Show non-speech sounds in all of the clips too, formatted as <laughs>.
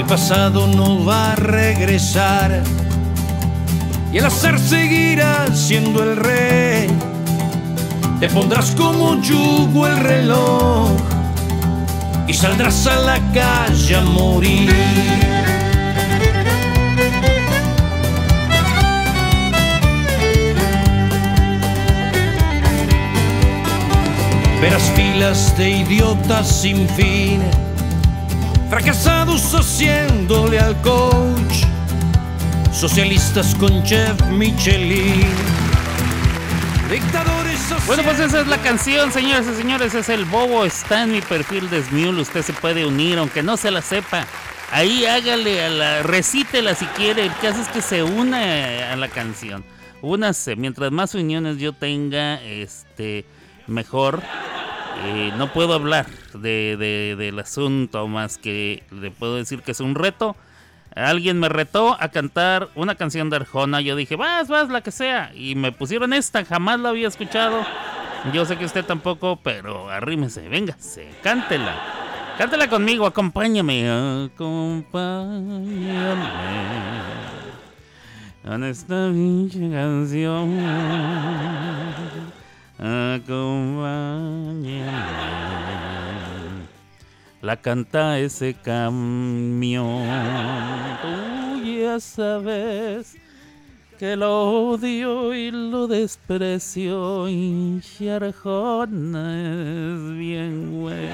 El pasado no va a regresar y el azar seguirá siendo el rey. Te pondrás como yugo el reloj y saldrás a la calle a morir. Verás filas de idiotas sin fin, fracasados haciéndole al coach, socialistas con chef Michelin, dictadores Bueno, pues esa es la canción, señores y señores. Es el Bobo. Está en mi perfil de Smule. Usted se puede unir, aunque no se la sepa. Ahí hágale a la. Recítela si quiere. El caso es que se una a la canción. Únase. Mientras más uniones yo tenga, este. Mejor. Eh, no puedo hablar de, de- del asunto más que le puedo decir que es un reto. Alguien me retó a cantar una canción de Arjona. Yo dije, vas, vas, la que sea. Y me pusieron esta, jamás la había escuchado. Yo sé que usted tampoco, pero arrímese, véngase, cántela. Cántela conmigo, acompáñame. Acompáñame. Con esta pinche canción. Acompáñame. La canta ese camión. Tú ya sabes que lo odio y lo desprecio. Y Arjona es bien güey.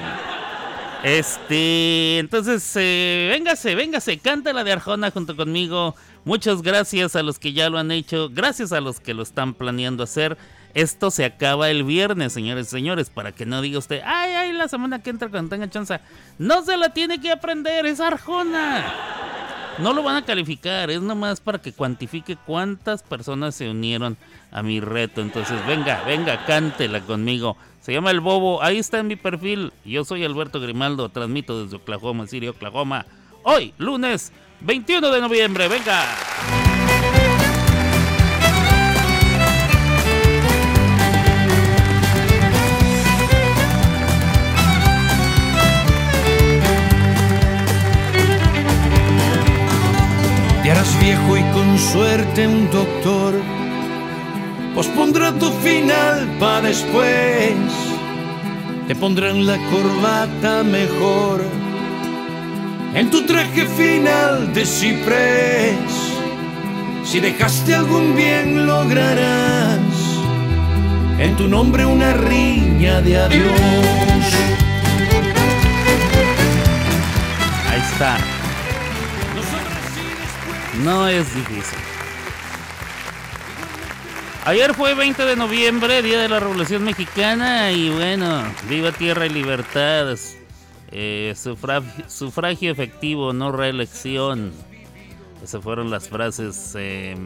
Este, entonces, eh, véngase, véngase, canta la de Arjona junto conmigo. Muchas gracias a los que ya lo han hecho, gracias a los que lo están planeando hacer. Esto se acaba el viernes, señores y señores, para que no diga usted, ay, ay, la semana que entra cuando tenga chance. No se la tiene que aprender, es Arjona. No lo van a calificar, es nomás para que cuantifique cuántas personas se unieron a mi reto. Entonces, venga, venga, cántela conmigo. Se llama El Bobo, ahí está en mi perfil. Yo soy Alberto Grimaldo, transmito desde Oklahoma City, Oklahoma. Hoy, lunes 21 de noviembre, venga. Viejo y con suerte un doctor pospondrá tu final para después. Te pondrán la corbata mejor en tu traje final de ciprés. Si dejaste algún bien lograrás en tu nombre una riña de adiós. Ahí está. No es difícil. Ayer fue 20 de noviembre, Día de la Revolución Mexicana, y bueno, viva tierra y libertad. Eh, sufragio, efectivo, no reelección. Esas fueron las frases eh,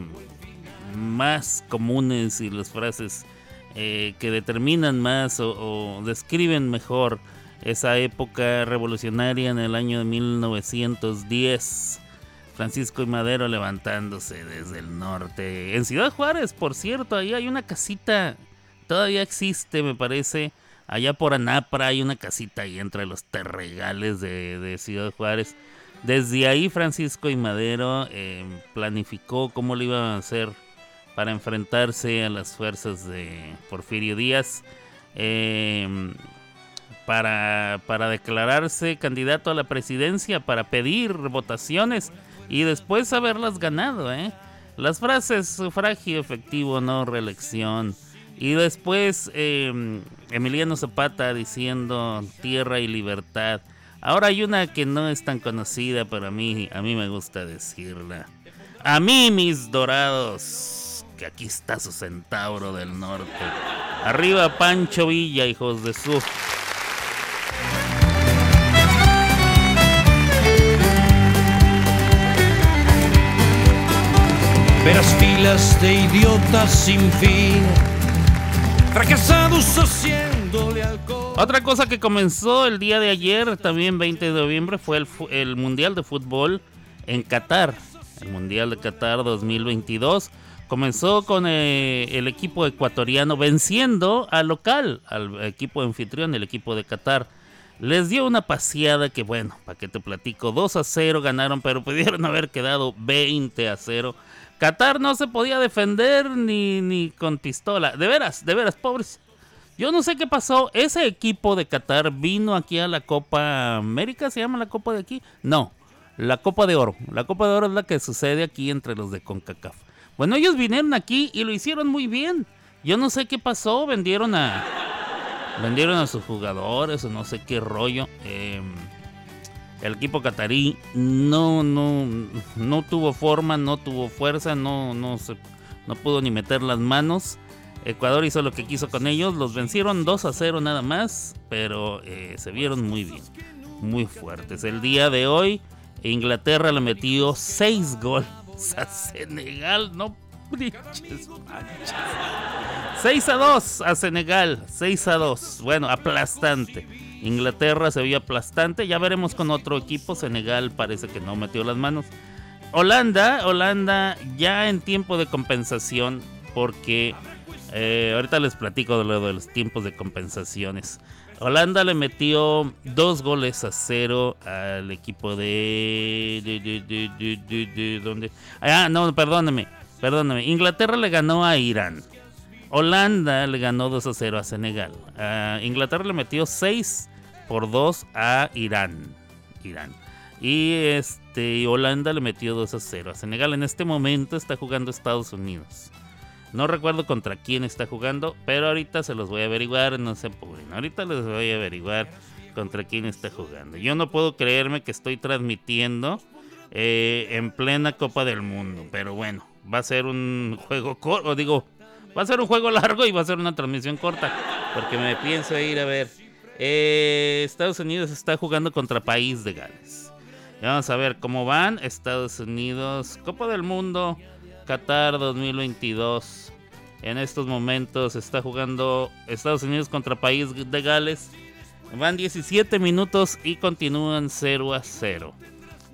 más comunes y las frases eh, que determinan más o, o describen mejor esa época revolucionaria en el año de 1910. Francisco y Madero levantándose desde el norte. En Ciudad Juárez, por cierto, ahí hay una casita, todavía existe, me parece. Allá por Anapra hay una casita ahí entre los terregales de, de Ciudad Juárez. Desde ahí Francisco y Madero eh, planificó cómo lo iban a hacer para enfrentarse a las fuerzas de Porfirio Díaz. Eh, para, para declararse candidato a la presidencia, para pedir votaciones y después haberlas ganado, ¿eh? Las frases sufragio efectivo, no reelección. Y después eh, Emiliano Zapata diciendo tierra y libertad. Ahora hay una que no es tan conocida, pero a mí, a mí me gusta decirla. A mí, mis dorados, que aquí está su centauro del norte. Arriba Pancho Villa, hijos de su... Verás filas de idiotas sin fin, fracasados haciéndole alcohol. Otra cosa que comenzó el día de ayer, también 20 de noviembre, fue el, Mundial de Fútbol en Qatar. El Mundial de Qatar 2022 comenzó con eh, el equipo ecuatoriano venciendo al local, al equipo anfitrión, el equipo de Qatar. Les dio una paseada que, bueno, para que te platico, 2 a 0 ganaron, pero <laughs> pudieron haber quedado 20 a 0. Qatar no se podía defender ni, ni con pistola. De veras, de veras, pobres. Yo no sé qué pasó. Ese equipo de Qatar vino aquí a la Copa América, ¿se llama la Copa de aquí? No, la Copa de Oro. La Copa de Oro es la que sucede aquí entre los de CONCACAF. Bueno, ellos vinieron aquí y lo hicieron muy bien. Yo no sé qué pasó, vendieron a vendieron a sus jugadores o no sé qué rollo. Em, el equipo catarí no, no, no tuvo forma, no tuvo fuerza, no, no, se, no pudo ni meter las manos. Ecuador hizo lo que quiso con ellos, los vencieron 2 a 0 nada más, pero eh, se vieron muy bien, muy fuertes. El día de hoy, Inglaterra le metió 6 goles a Senegal, no. 6 a 2 a Senegal, 6 a 2. Bueno, aplastante. Inglaterra se vio aplastante. Ya veremos con otro equipo. Senegal parece que no metió las manos. Holanda, Holanda ya en tiempo de compensación porque eh, ahorita les platico de lo de los tiempos de compensaciones. Holanda le metió dos goles a cero al equipo de... de, ¿Dónde? Ah, no, perdóname, perdóname. Inglaterra le ganó a Irán. Holanda le ganó 2 a 0 a Senegal. Inglaterra le metió 6 por 2 a Irán. Irán. Y este Holanda le metió 2 a 0 a Senegal. En este momento está jugando Estados Unidos. No recuerdo contra quién está jugando, pero ahorita se los voy a averiguar, no se apures. Ahorita les voy a averiguar contra quién está jugando. Yo no puedo creerme que estoy transmitiendo eh, en plena Copa del Mundo, pero bueno, va a ser un juego corto, digo, Va a ser un juego largo y va a ser una transmisión corta. Porque me pienso ir a ver. Eh, Estados Unidos está jugando contra País de Gales. vamos a ver cómo van. Estados Unidos, Copa del Mundo, Qatar 2022. En estos momentos está jugando Estados Unidos contra País de Gales. Van 17 minutos y continúan 0 a 0.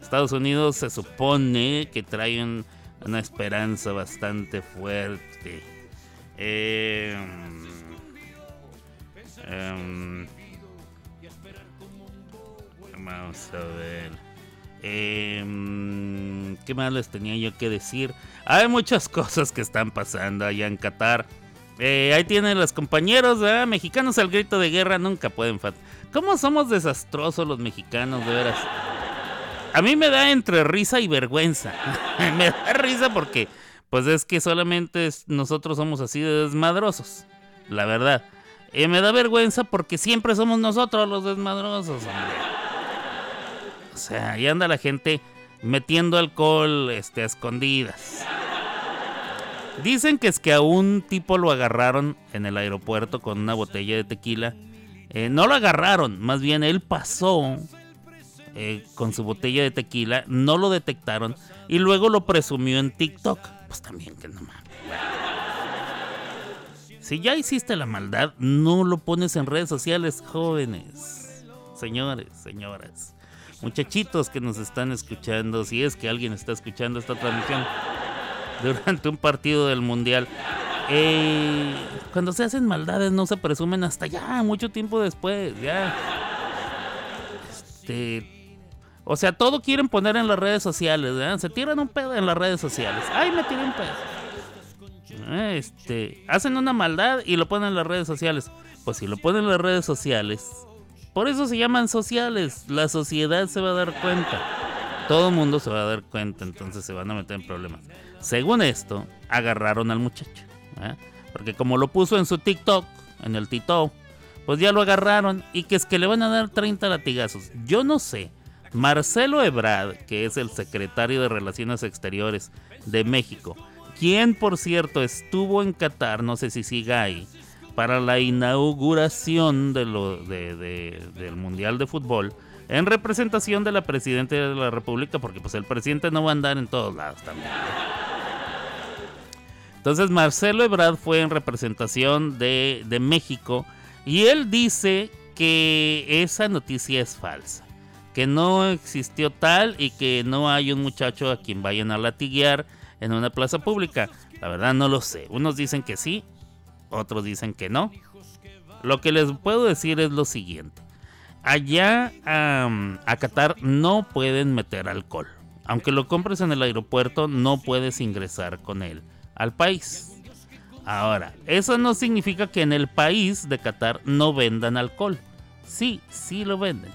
Estados Unidos se supone que trae una esperanza bastante fuerte eh, vamos a ver. Eh, ¿Qué más les tenía yo que decir? Hay muchas cosas que están pasando allá en Qatar. Eh, ahí tienen los compañeros mexicanos al grito de guerra nunca pueden faltar. ¿Cómo somos desastrosos los mexicanos, de veras? A mí me da entre risa y vergüenza. <laughs> me da risa porque pues es que solamente nosotros somos así de desmadrosos, la verdad. Y me da vergüenza porque siempre somos nosotros los desmadrosos, O sea, ahí anda la gente metiendo alcohol este, a escondidas. Dicen que es que a un tipo lo agarraron en el aeropuerto con una botella de tequila. Eh, no lo agarraron, más bien él pasó eh, con su botella de tequila, no lo detectaron y luego lo presumió en TikTok pues también que no mames. Si ya hiciste la maldad, no lo pones en redes sociales, jóvenes, señores, señoras, muchachitos que nos están escuchando, si es que alguien está escuchando esta transmisión durante un partido del mundial. Eh, cuando se hacen maldades no se presumen hasta ya, mucho tiempo después, ya. Este, o sea, todo quieren poner en las redes sociales, ¿verdad? Se tiran un pedo en las redes sociales. ¡Ay, me tiré un pedo! Este, hacen una maldad y lo ponen en las redes sociales. Pues si lo ponen en las redes sociales, por eso se llaman sociales. La sociedad se va a dar cuenta. Todo el mundo se va a dar cuenta, entonces se van a meter en problemas. Según esto, agarraron al muchacho. Porque como lo puso en su TikTok, en el TikTok, pues ya lo agarraron y que es que le van a dar 30 latigazos. Yo no sé Marcelo Ebrard, que es el secretario de Relaciones Exteriores de México, quien por cierto estuvo en Qatar, no sé si siga ahí, para la inauguración de lo, del Mundial de Fútbol, en representación de la Presidenta de la República, porque pues el presidente no va a andar en todos lados también. Entonces Marcelo Ebrard fue en representación de, de México y él dice que esa noticia es falsa que no existió tal y que no hay un muchacho a quien vayan a latiguear en una plaza pública. La verdad no lo sé. Unos dicen que sí, otros dicen que no. Lo que les puedo decir es lo siguiente. allá a Qatar no pueden meter alcohol. Aunque lo compres en el aeropuerto, no puedes ingresar con él al país. Ahora, eso no significa que en el país de Qatar no vendan alcohol. Sí, sí lo venden.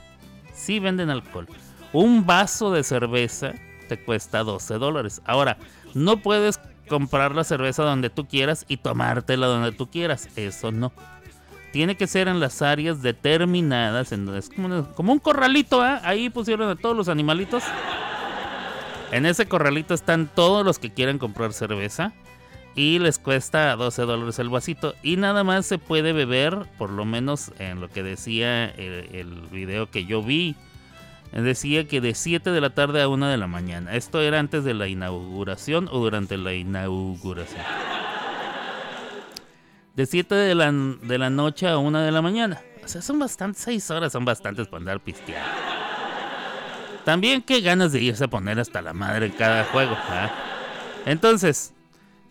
Sí venden alcohol. Un vaso de cerveza te cuesta 12 dólares. Ahora, no puedes comprar la cerveza donde tú quieras y tomártela donde tú quieras. Eso no. Tiene que ser en las áreas determinadas. En, es como, un corralito, ¿eh? Ahí pusieron a todos los animalitos. En ese corralito están todos los que quieren comprar cerveza. Y les cuesta 12 dólares el vasito. Y nada más se puede beber, por lo menos en lo que decía el, video que yo vi. Decía que de 7 de la tarde a 1 de la mañana. Esto era antes de la inauguración o durante la inauguración. De 7 de la, de la noche a 1 de la mañana. O sea, son bastantes, 6 horas son bastantes para andar pisteando. También qué ganas de irse a poner hasta la madre en cada juego. ¿ah? Entonces,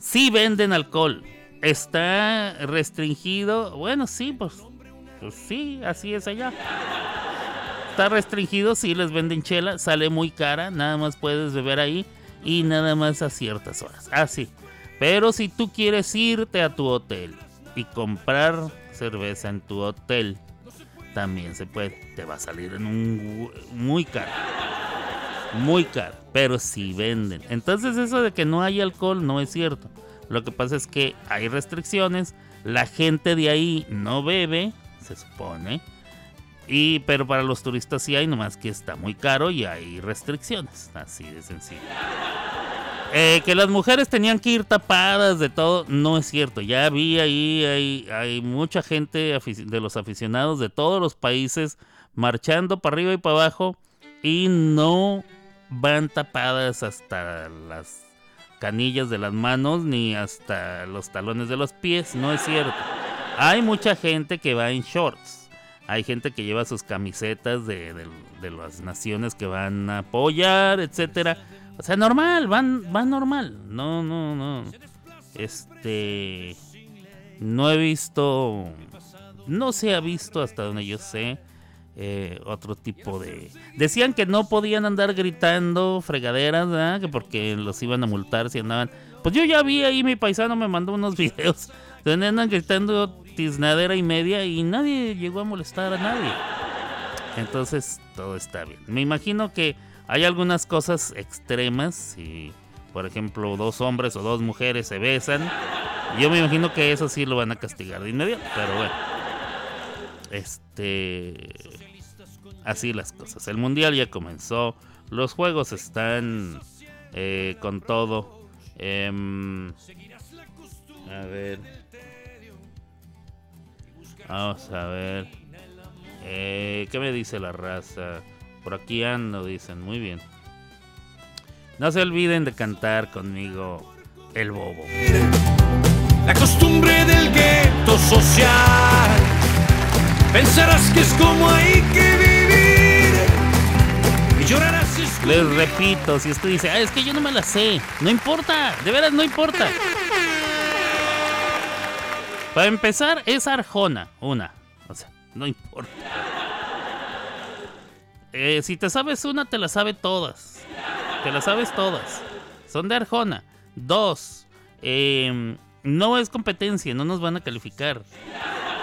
si venden alcohol. ¿Está restringido? Bueno, sí, pues, pues sí, así es allá. Está restringido, sí les venden chela, sale muy cara, nada más puedes beber ahí y nada más a ciertas horas. Así. Ah, Pero si tú quieres irte a tu hotel y comprar cerveza en tu hotel, también se puede. Te va a salir muy caro. Muy caro. Pero si venden. Entonces eso de que no hay alcohol no es cierto. Lo que pasa es que hay restricciones. La gente de ahí no bebe, se supone. Y, pero para los turistas sí hay, nomás que está muy caro y hay restricciones. Así de sencillo. Eh, que las mujeres tenían que ir tapadas de todo, no es cierto. Ya vi ahí, hay, hay mucha gente de los aficionados de todos los países marchando para arriba y para abajo y no van tapadas hasta las canillas de las manos ni hasta los talones de los pies, no es cierto. Hay mucha gente que va en shorts. Hay gente que lleva sus camisetas de, las naciones que van a apoyar, etcétera o sea, normal, van, van normal. No, no, no. Este. No he visto. No se ha visto hasta donde yo sé. Eh, otro tipo de. Decían que no podían andar gritando fregaderas, ¿verdad? Que porque los iban a multar si andaban. Pues yo ya vi ahí, mi paisano me mandó unos <laughs> videos donde andan gritando tiznadera y media y nadie llegó a molestar a nadie. Entonces, todo está bien. Me imagino que hay algunas cosas extremas, si por ejemplo dos hombres o dos mujeres se besan, yo me imagino que eso sí lo van a castigar de inmediato, pero bueno. Este así las cosas. El mundial ya comenzó, los juegos están eh, con todo. Em, a ver. Vamos a ver. Eh, ¿Qué me dice la raza? Por aquí ando, dicen. Muy bien. No se olviden de cantar conmigo El Bobo. La costumbre del gueto social. Pensarás que es como hay que vivir. Y llorarás. Les repito, si usted dice, ah, es que yo no me la sé. No importa, de veras no importa. Para empezar, es Arjona, una. O sea, no importa. Eh, si te sabes una, te la sabe todas. Te la sabes todas. Son de Arjona. Dos, em, no es competencia, no nos van a calificar.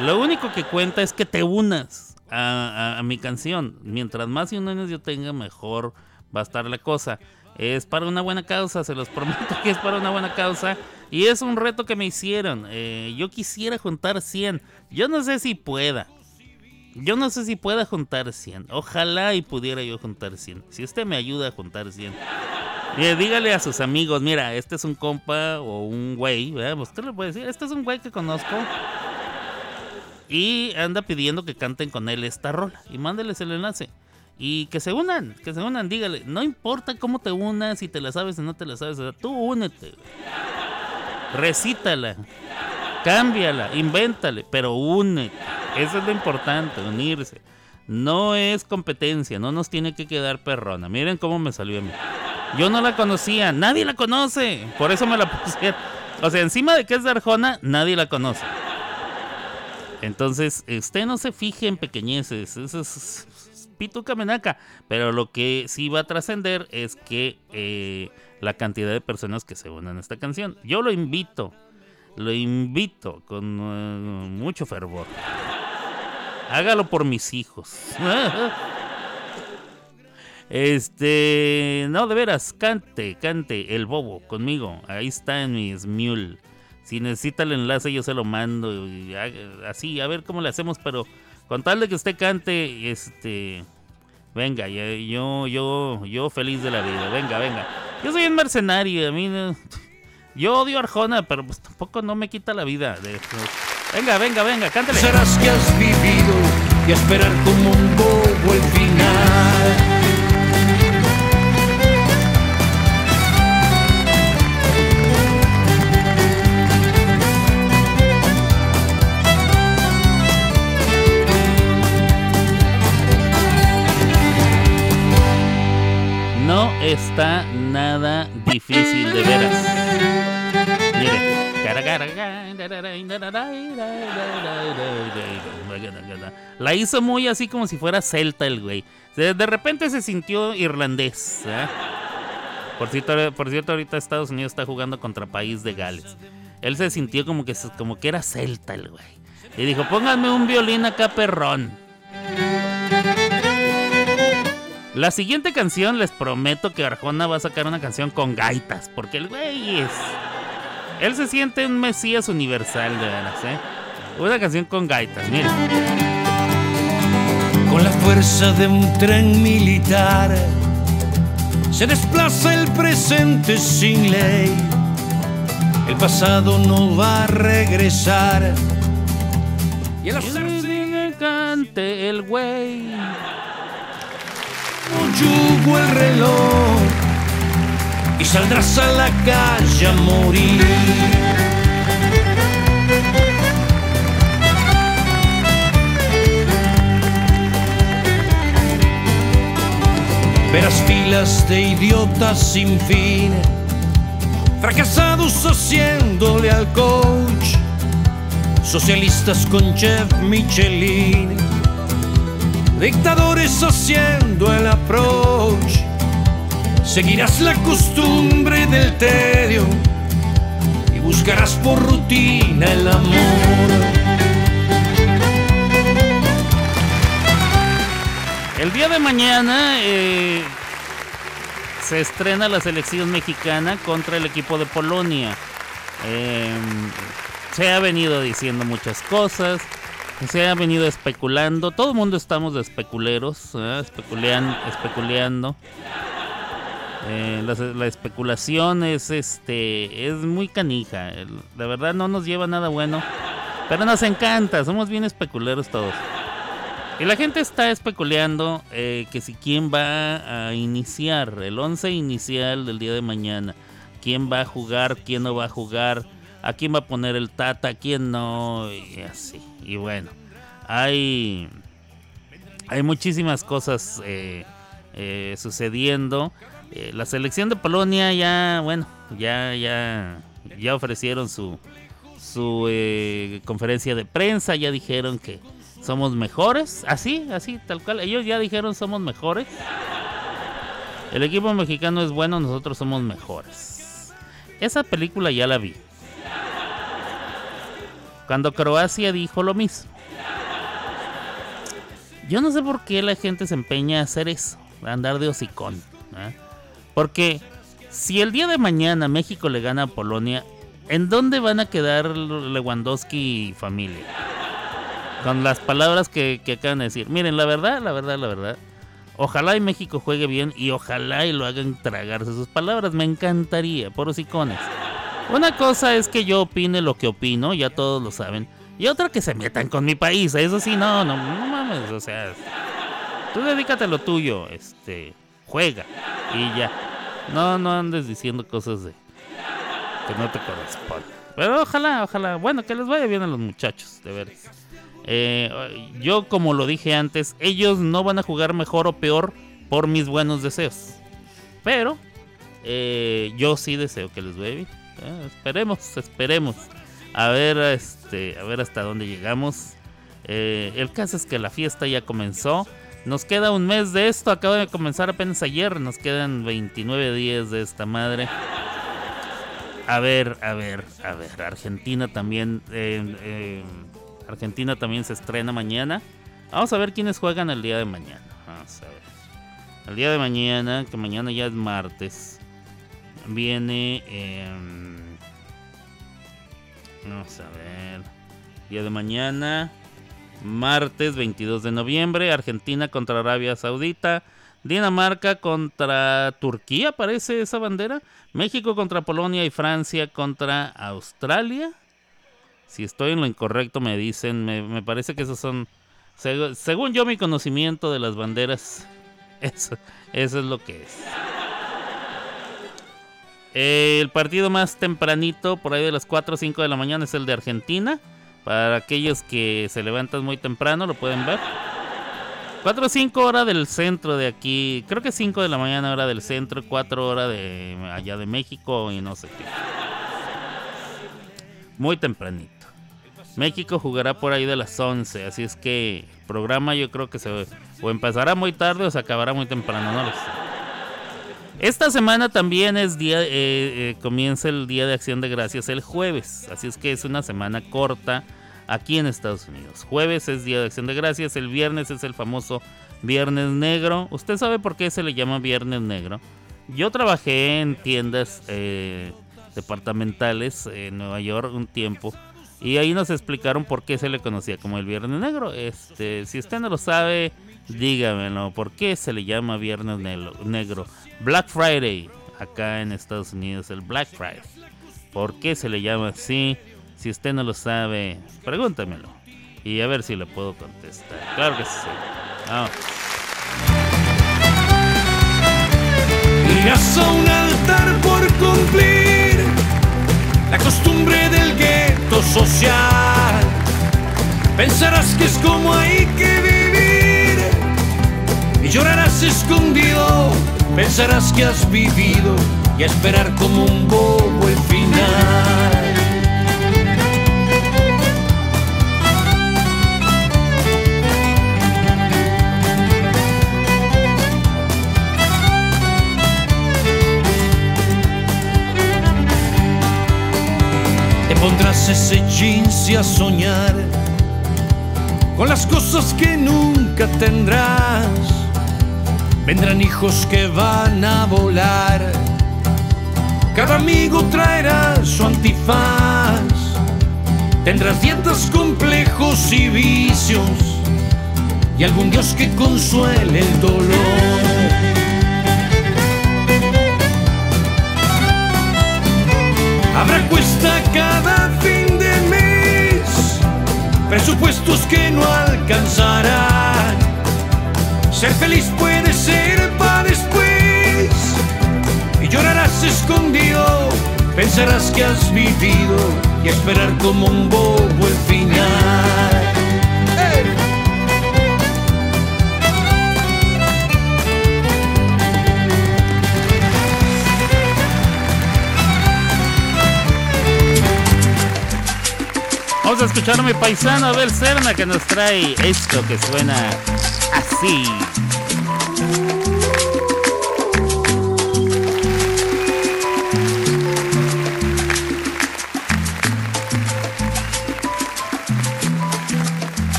Lo único que cuenta es que te unas a, mi canción. Mientras más uniones yo tenga, mejor va a estar la cosa. Es para una buena causa, se los <laughs> prometo que es para una buena causa. Y es un reto que me hicieron. Eh, yo quisiera juntar 100. Yo no sé si pueda. Yo no sé si pueda juntar 100. Ojalá y pudiera yo juntar 100. Si usted me ayuda a juntar 100. dígale a sus amigos, mira, este es un compa o un güey, ¿verdad? Pues, ¿qué le puede decir? Este es un güey que conozco. Y anda pidiendo que canten con él esta rola. Y mándeles el enlace. Y que se unan, que se unan, dígale. No importa cómo te unas, si te la sabes o no te la sabes. Tú únete. Recítala. Cámbiala, invéntale, pero únete. Eso es lo importante, unirse. No es competencia, no nos tiene que quedar perrona. Miren cómo me salió a mí. Yo no la conocía, nadie la conoce. Por eso me la <laughs> puse. O sea, encima de que es de Arjona, nadie la conoce. Entonces, usted no se fije en pequeñeces, eso es pituca menaca, pero lo que sí va a trascender es que eh, la cantidad de personas que se unan a esta canción. Yo lo invito, lo invito con eh, mucho fervor. Hágalo por mis hijos. <laughs> Este, no, de veras, cante, cante el bobo conmigo. Ahí está en mi Smule. Si necesita el enlace, yo se lo mando. Y así, a ver cómo le hacemos, pero con tal de que usted cante, este. Venga, yo, yo, yo feliz de la vida. Venga, venga. Yo soy un mercenario. A mí Yo odio Arjona, pero pues tampoco no me quita la vida. De, venga, venga, venga, cántale. Serás que has vivido y esperar como un bobo el final. Está nada difícil de veras. Mire. La hizo muy así como si fuera celta el güey. De repente se sintió irlandés. ¿eh? Por, cierto, por cierto, ahorita Estados Unidos está jugando contra País de Gales. Él se sintió como que, como que era celta el güey. Y dijo, pónganme un violín acá perrón. La siguiente canción les prometo que Arjona va a sacar una canción con gaitas, porque el güey es... Él se siente un mesías universal, de veras, ¿eh? Una canción con gaitas, miren. Con la fuerza de un tren militar se desplaza el presente sin ley. El pasado no va a regresar. Y el hacerse cante el güey yugo el reloj y saldrás a la calle a morir. Verás filas de idiotas sin fin, fracasados haciéndole al coach, socialistas con chef Michelin dictadores haciendo el approach. Seguirás la costumbre del tedio y buscarás por rutina el amor. El día de mañana eh, se estrena la selección mexicana contra el equipo de Polonia. Em, se ha venido diciendo muchas cosas se ha venido especulando. Todo el mundo estamos de especuleros, ¿eh? especuleando. Eh, la, especulación es este es muy canija. La verdad no nos lleva nada bueno. Pero nos encanta, somos bien especuleros todos. Y la gente está especulando eh, que si quién va a iniciar, el 11 inicial del día de mañana. Quién va a jugar, quién no va a jugar a quién va a poner el Tata, a quién no, y así. Y bueno, hay, hay muchísimas cosas eh, eh, sucediendo. Eh, la selección de Polonia ya, bueno, ya, ya, ya ofrecieron su, su conferencia de prensa, ya dijeron que somos mejores, así, así, tal cual. Ellos ya dijeron somos mejores. El equipo mexicano es bueno, nosotros somos mejores. Esa película ya la vi. Cuando Croacia dijo lo mismo. Yo no sé por qué la gente se empeña a hacer eso, a andar de hocicón. ¿eh? Porque si el día de mañana México le gana a Polonia, ¿en dónde van a quedar Lewandowski y familia? Con las palabras que, que acaban de decir. Miren, la verdad, la verdad, la verdad. Ojalá y México juegue bien y ojalá y lo hagan tragarse sus palabras. Me encantaría, por hocicones. Una cosa es que yo opine lo que opino, ya todos lo saben. Y otra que se metan con mi país. Eso sí, no, no, no mames. O sea, tú dedícate a lo tuyo. Este, juega. Y ya. No, no andes diciendo cosas de que no te corresponden. Pero ojalá, ojalá. Bueno, que les vaya bien a los muchachos, de veras. Eh, yo, como lo dije antes, ellos no van a jugar mejor o peor por mis buenos deseos. Pero eh, yo sí deseo que les vaya bien. Ah, esperemos, esperemos. A ver, este, a ver hasta dónde llegamos. Eh, el caso es que la fiesta ya comenzó. Nos queda un mes de esto, acaba de comenzar apenas ayer, nos quedan 29 días de esta madre. A ver, a ver, a ver, Argentina también, eh, eh, Argentina también se estrena mañana. Vamos a ver quiénes juegan el día de mañana. Vamos a ver. El día de mañana, que mañana ya es martes, viene... Em, vamos a ver. Día de mañana martes 22 de noviembre, Argentina contra Arabia Saudita, Dinamarca contra Turquía, parece esa bandera, México contra Polonia y Francia contra Australia. Si estoy en lo incorrecto me dicen, me, parece que esos son, según yo mi conocimiento de las banderas, <laughs> eso, eso es lo que es. El partido más tempranito, por ahí de las 4 o 5 de la mañana, es el de Argentina. Para aquellos que se levantan muy temprano, lo pueden ver. 4 o 5 horas del centro de aquí. Creo que 5 de la mañana hora del centro, 4 horas de allá de México y no sé qué. Muy tempranito. México jugará por ahí de las 11, así es que el programa yo creo que se o empezará muy tarde o se acabará muy temprano, no lo sé. Esta semana también es día, eh, eh, comienza el Día de Acción de Gracias el jueves, así es que es una semana corta aquí en Estados Unidos. Jueves es Día de Acción de Gracias, el viernes es el famoso Viernes Negro. ¿Usted sabe por qué se le llama Viernes Negro? Yo trabajé en tiendas eh, departamentales en Nueva York un tiempo y ahí nos explicaron por qué se le conocía como el Viernes Negro. Este, si usted no lo sabe, dígamelo. ¿Por qué se le llama Viernes Negro? Black Friday, acá en Estados Unidos, el Black Friday. ¿Por qué se le llama así? Si usted no lo sabe, pregúntemelo. Y a ver si le puedo contestar. Claro que sí. Vamos. Irás a un altar por cumplir la costumbre del gueto social. Pensarás que es como hay que y llorarás escondido pensarás que has vivido y esperar como un bobo el final. Te pondrás ese jeans y a soñar con las cosas que nunca tendrás vendrán hijos que van a volar. Cada amigo traerá su antifaz. Tendrás dientes complejos y vicios y algún Dios que consuele el dolor. Habrá cuesta cada fin de mes, presupuestos que no alcanzarán ser feliz puede ser para después y llorarás escondido, pensarás que has vivido y esperar como un bobo el final. Vamos a escuchar a mi paisano Abel Serna que nos trae esto que suena así.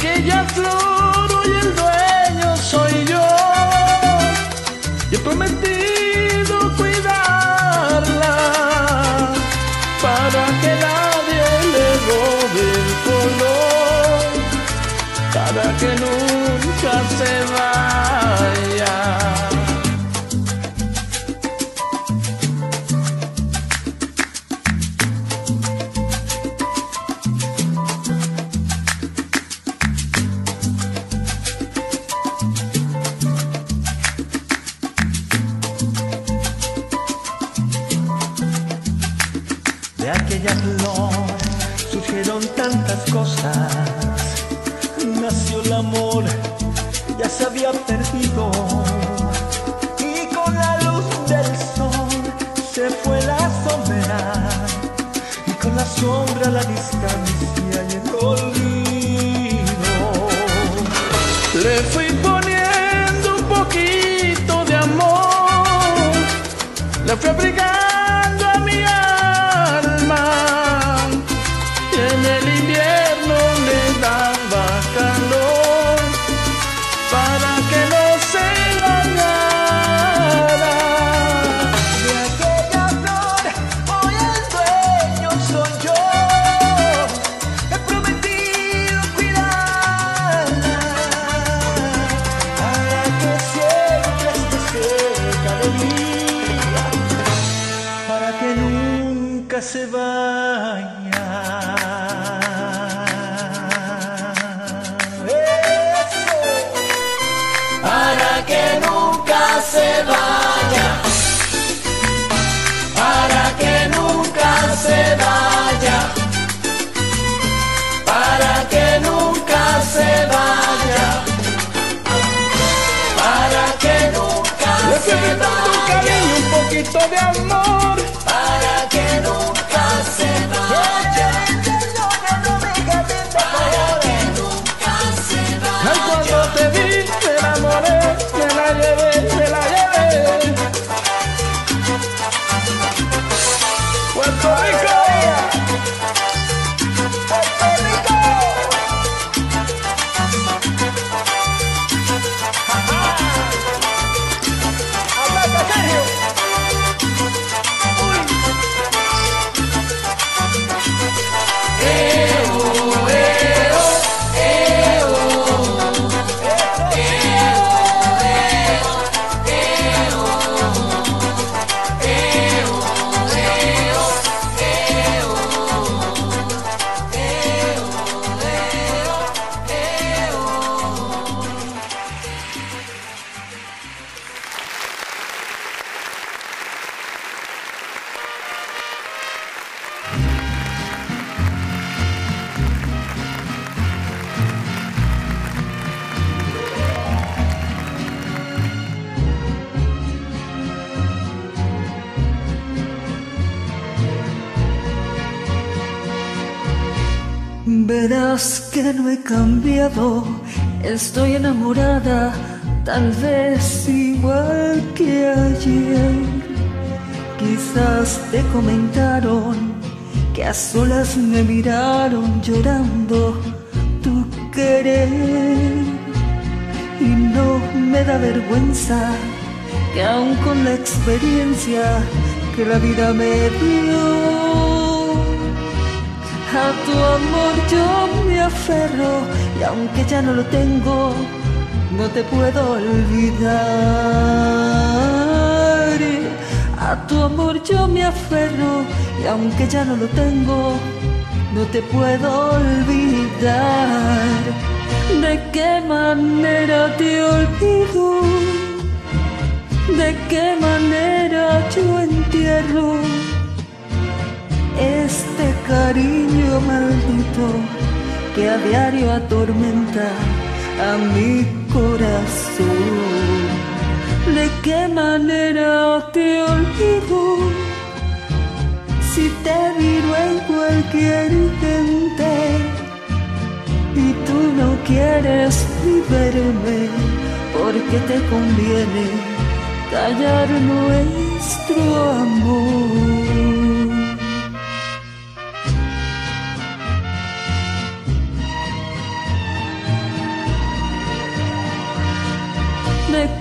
Aquella flor Estoy enamorada, tal vez igual que ayer. Quizás te comentaron que a solas me miraron llorando tu querer. Y no me da vergüenza que aún con la experiencia que la vida me dio a tu amor yo me aferro y aunque ya no lo tengo, no te puedo olvidar. A tu amor yo me aferro y aunque ya no lo tengo, no te puedo olvidar. ¿De qué manera te olvido? ¿De qué manera yo entierro? este cariño maldito a diario atormenta a mi corazón. ¿De qué manera te olvido? Si te miro en cualquier gente y tú no quieres ni verme porque te conviene callar nuestro amor.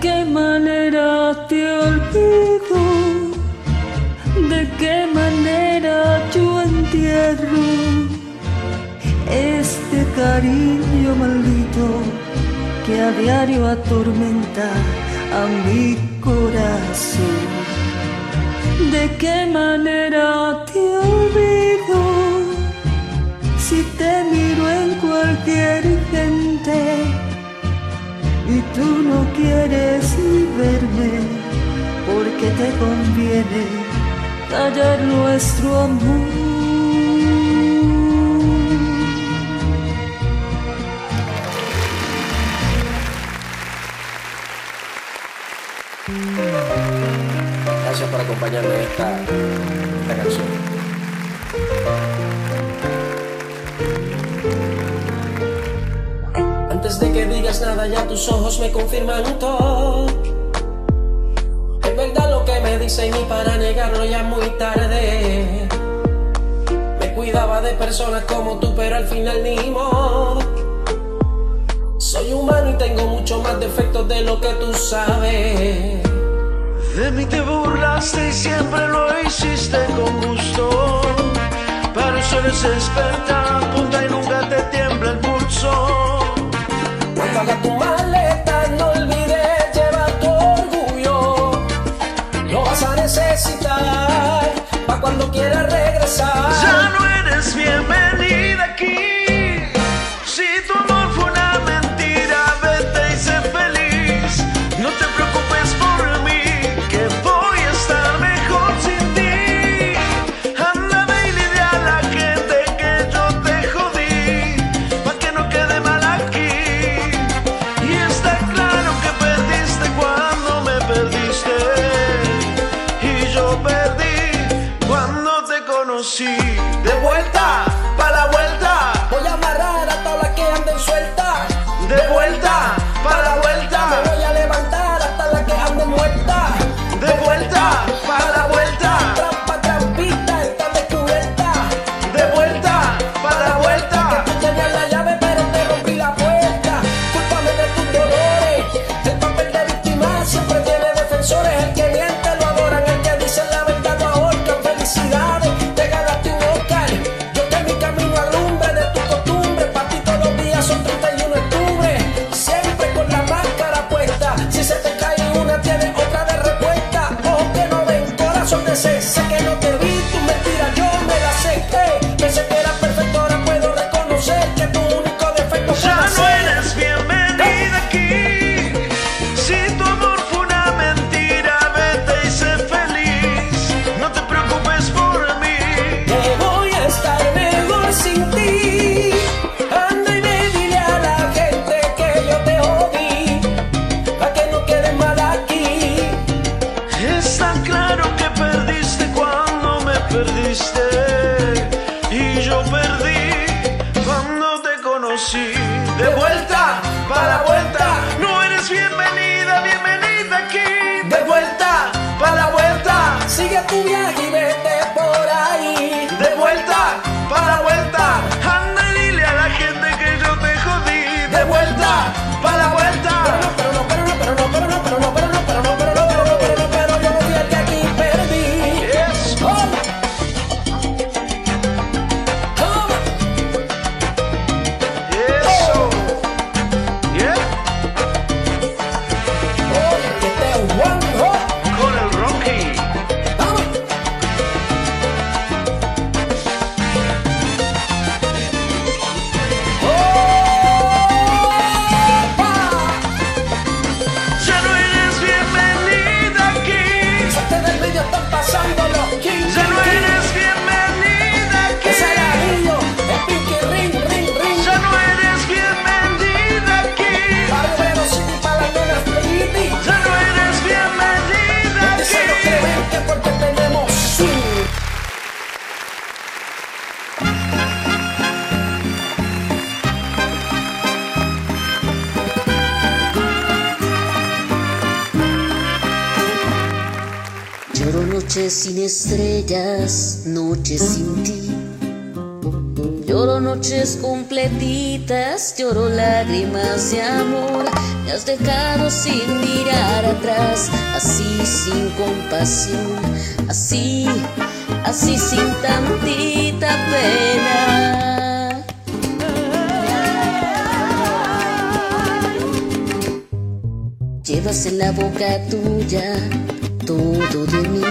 qué manera te olvido, de qué manera yo entierro este cariño maldito que a diario atormenta a mi corazón. ¿De qué manera te olvido si te miro en cualquier gente? y tú no quieres ni verme porque te conviene callar nuestro amor. Gracias por acompañarme en esta, esta canción. De que digas nada ya tus ojos me confirman todo Es verdad lo que me dicen y para negarlo ya muy tarde Me cuidaba de personas como tú pero al final ni modo Soy humano y tengo mucho más defectos de lo que tú sabes de mí te burlaste y siempre lo hiciste con gusto. Pero eso eres experta, punta y nunca te tiembla el pulso. Carga tu maleta, no olvides llevar tu orgullo. Lo vas a necesitar para cuando quieras regresar. Ya no eres bienvenida aquí. Noches sin estrellas, noches sin ti. Lloro noches completitas, lloro lágrimas de amor. Me has dejado sin mirar atrás, así sin compasión, así, así sin tantita pena. Llevas en la boca tuya todo de mí.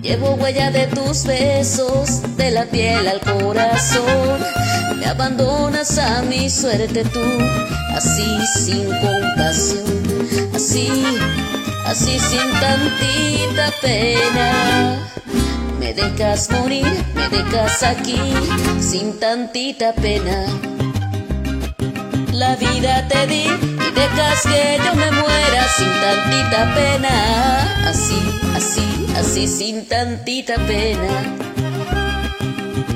Llevo huella de tus besos, de la piel al corazón. Me abandonas a mi suerte tú, así sin compasión, así, así sin tantita pena. Me dejas morir, me dejas aquí, sin tantita pena. La vida te di dejas que yo me muera sin tantita pena. Así, así, así sin tantita pena.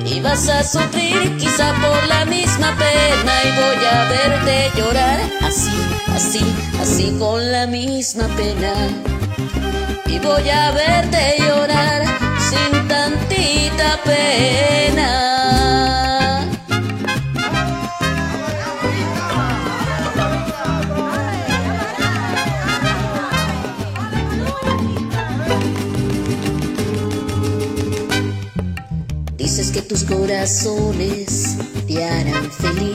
Y vas a sufrir quizá por la misma pena y voy a verte llorar así, así, así con la misma pena. Y voy a verte llorar sin tantita pena. Que tus corazones te harán feliz.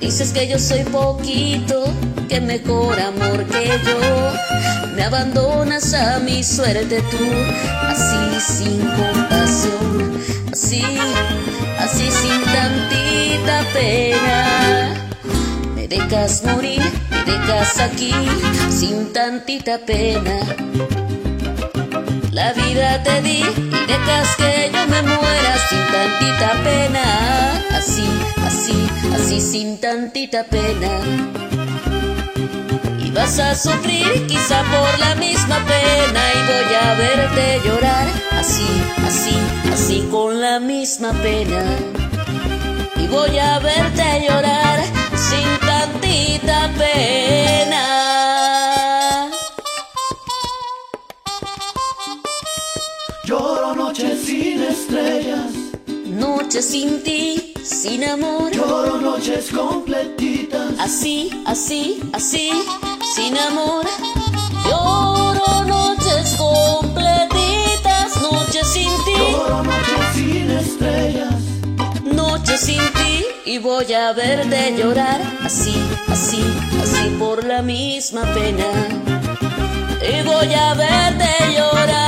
Dices que yo soy poquito, que mejor amor que yo. Me abandonas a mi suerte tú, así sin compasión, así, así sin tantita pena. Me dejas morir, me dejas aquí, sin tantita pena. La vida te di dejas que yo me muera sin tantita pena. Así, así, así sin tantita pena. Y vas a sufrir quizá por la misma pena y voy a verte llorar. Así, así, así con la misma pena. Y voy a verte llorar sin ti, sin amor. lloro noches completitas. Así, así, así, sin amor. Lloro noches completitas, noches sin ti, Lloro noches sin estrellas, noches sin ti. Y voy a verte llorar, así, así, así por la misma pena. Y voy a verte llorar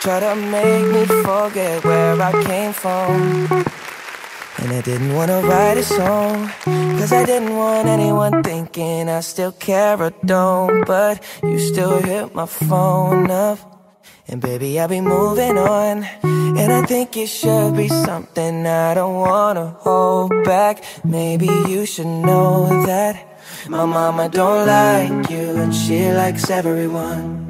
Try to make me forget where I came from. And I didn't wanna write a song. Cause I didn't want anyone thinking I still care or don't. But you still hit my phone up. And baby, I'll be moving on. And I think it should be something I don't wanna hold back. Maybe you should know that my mama don't like you and she likes everyone.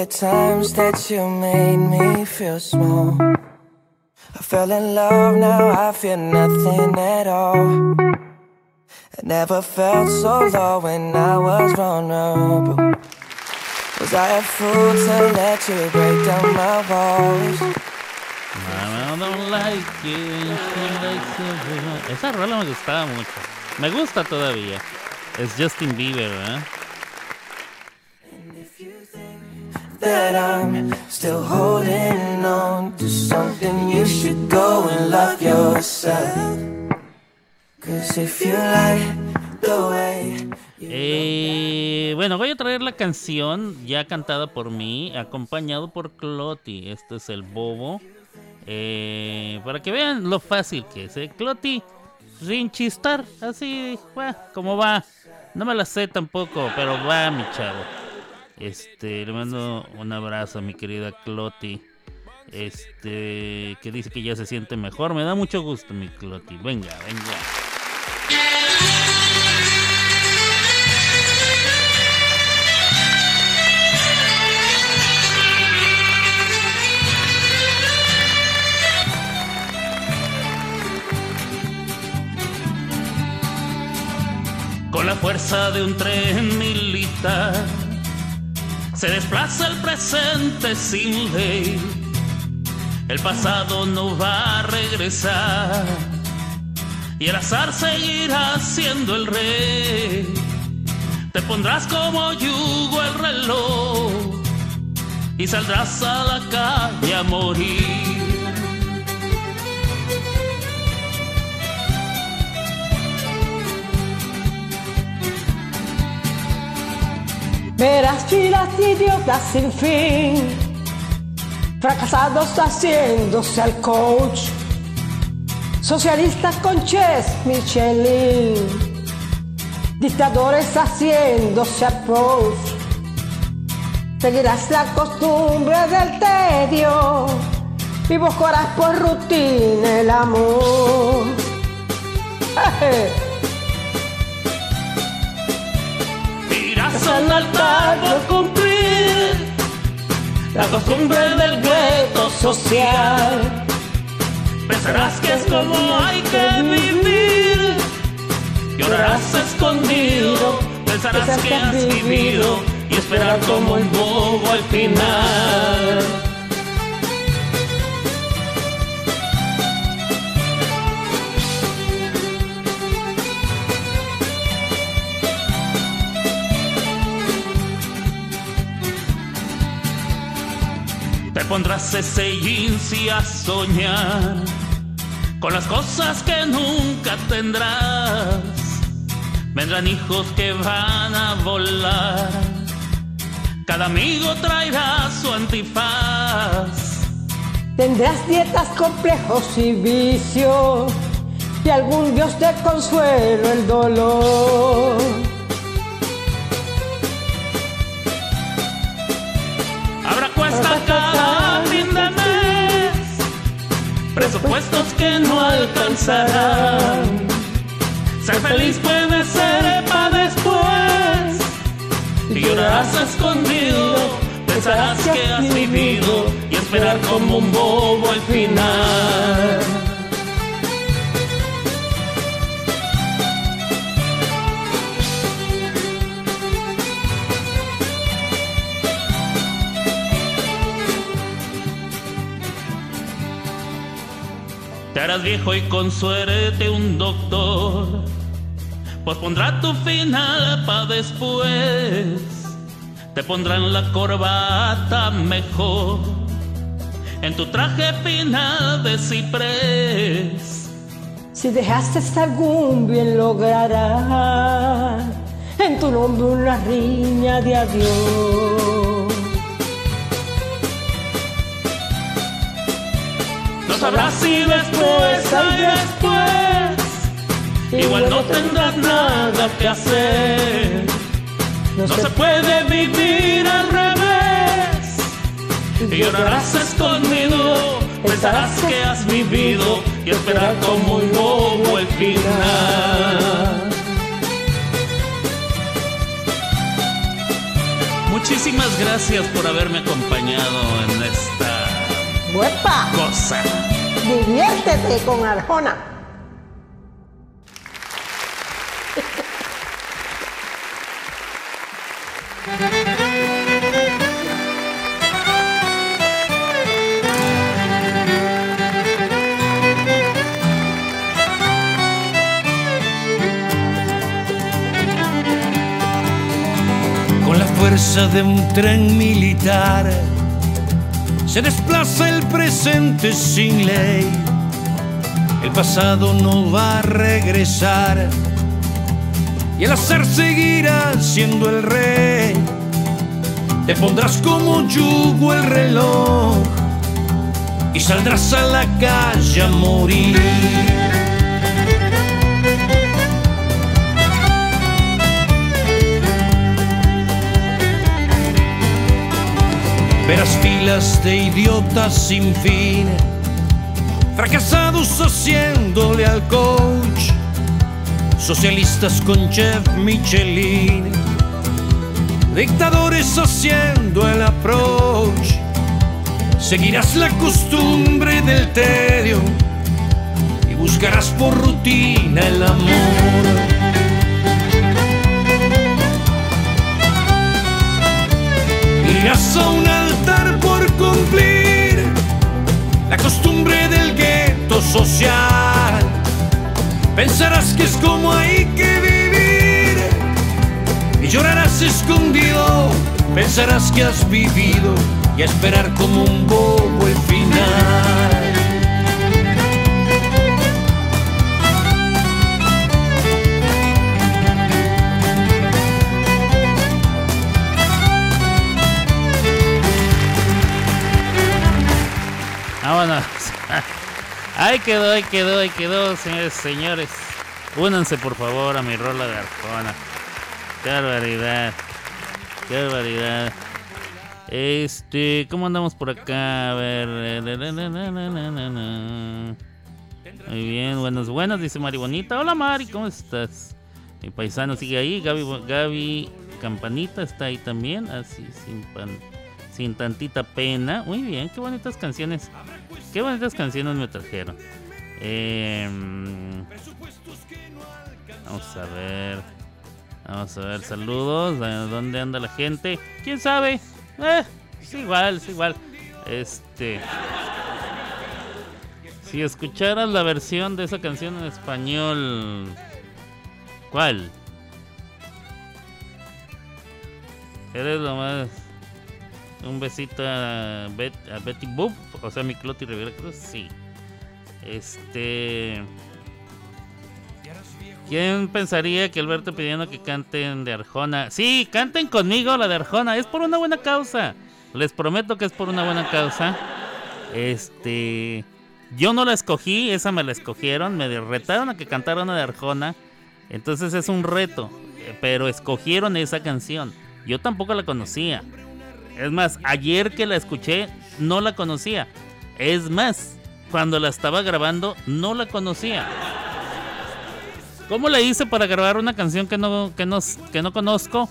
The times that you made me feel small. I fell in love, now I feel nothing at all. I never felt so low when I was vulnerable. Was I a fool to let you break down my walls? I don't like it, she likes it. Esa rola me gustaba mucho. Me gusta todavía. Es Justin Bieber, ¿eh? That I'm still holding on to something, you should go and love yourself. Cause if you like the way Eh, bueno, voy a traer la canción ya cantada por mí, acompañado por Cloti. Este es el bobo. Eh, para que vean lo fácil que es. ¿eh? Cloti, sin chistar, así, bueno, como va. No me la sé tampoco, pero va, mi chavo. Este, le mando un abrazo a mi querida Cloti. Este, que dice que ya se siente mejor. Me da mucho gusto, mi Cloti. Venga, venga. Con la fuerza de un tren militar se desplaza el presente sin ley. El pasado no va a regresar y el azar seguirá siendo el rey. Te pondrás como yugo el reloj y saldrás a la calle a morir. Verás filas idiotas sin fin, fracasados haciéndose al coach, socialistas con chess Michelin, dictadores haciéndose approach. Seguirás la costumbre del tedio y buscarás por rutina el amor. <laughs> Irás a un altar por cumplir la costumbre del gueto social. Pensarás que es como hay que vivir. Llorarás escondido, pensarás que has vivido y esperar como un bobo al final. Te pondrás ese jeans y a soñar con las cosas que nunca tendrás. Vendrán hijos que van a volar. Cada amigo traerá su antifaz. Tendrás dietas, complejos y vicios y algún dios de consuelo el dolor. Presupuestos que no alcanzarán. Ser feliz puede ser para después, y llorarás escondido, pensarás que has vivido y esperar como un bobo el final. Te harás viejo y con suerte un doctor pospondrá tu final para después. Te pondrán la corbata mejor en tu traje final de ciprés. Si dejaste algún bien lograrás en tu nombre una riña de adiós. Sabrás si después hay después. Igual no tendrás nada que hacer. No se puede vivir al revés. Y llorarás escondido, pensarás que has vivido y esperar como un bobo el final. Muchísimas gracias por haberme acompañado en esta ¡Huepa! cosa. Diviértete con Arjona. Con la fuerza de un tren militar se desplaza el presente sin ley. El pasado no va a regresar y el azar seguirá siendo el rey. Te pondrás como yugo el reloj y saldrás a la calle a morir. Verás filas de idiotas sin fin, fracasados haciéndole al coach, socialistas con chef Michelin, dictadores haciendo el approach. Seguirás la costumbre del tedio y buscarás por rutina el amor. Irás a un altar cumplir la costumbre del gueto social. Pensarás que es como hay que vivir y llorarás escondido. Pensarás que has vivido y esperar como un bobo el final. Vámonos. <laughs> Ahí quedó, ahí quedó, ahí quedó, señores, señores. Únanse por favor a mi rola de Arjona. Qué barbaridad. Qué barbaridad. Este, ¿cómo andamos por acá? A ver. eh. Muy bien, buenas, buenas, dice Mari Bonita. Hola Mari, ¿cómo estás? Mi paisano sigue ahí. Gaby, Gaby Campanita está ahí también. Así, sin, pan- sin tantita pena. Muy bien, qué bonitas canciones. Qué bonitas canciones me trajeron. Em, vamos a ver. Vamos a ver, saludos. ¿A ¿Dónde anda la gente? ¿Quién sabe? Eh, es igual, es igual. Este. Si escucharas la versión de esa canción en español. ¿Cuál? Eres lo más. Un besito a, Bet- a Betty Boop, o sea, mi Cloti Rivera Cruz, sí. Este. ¿Quién pensaría que Alberto pidiendo que canten de Arjona? Sí, canten conmigo la de Arjona, es por una buena causa. Les prometo que es por una buena causa. Este. Yo no la escogí, esa me la escogieron, me retaron a que cantara una de Arjona. Entonces es un reto, eh, pero escogieron esa canción. Yo tampoco la conocía. Es más, ayer que la escuché, no la conocía. Es más, cuando la estaba grabando, no la conocía. ¿Cómo le hice para grabar una canción que no, que no, que no conozco?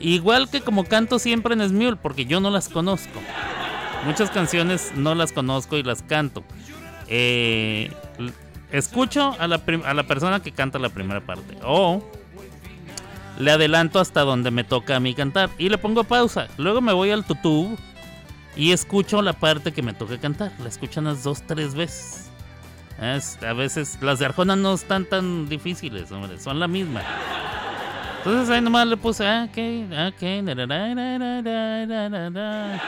Igual que como canto siempre en Smule, porque yo no las conozco. Muchas canciones no las conozco y las canto. Eh, escucho a la, a la persona que canta la primera parte. O le adelanto hasta donde me toca a mí cantar y le pongo pausa. Luego me voy al tutú y escucho la parte que me toca cantar. La escucho unas dos, tres veces. Es- a veces las de Arjona no están tan difíciles, hombre, son la misma. Entonces ahí nomás le puse, ah, ok, ok, nararararararara,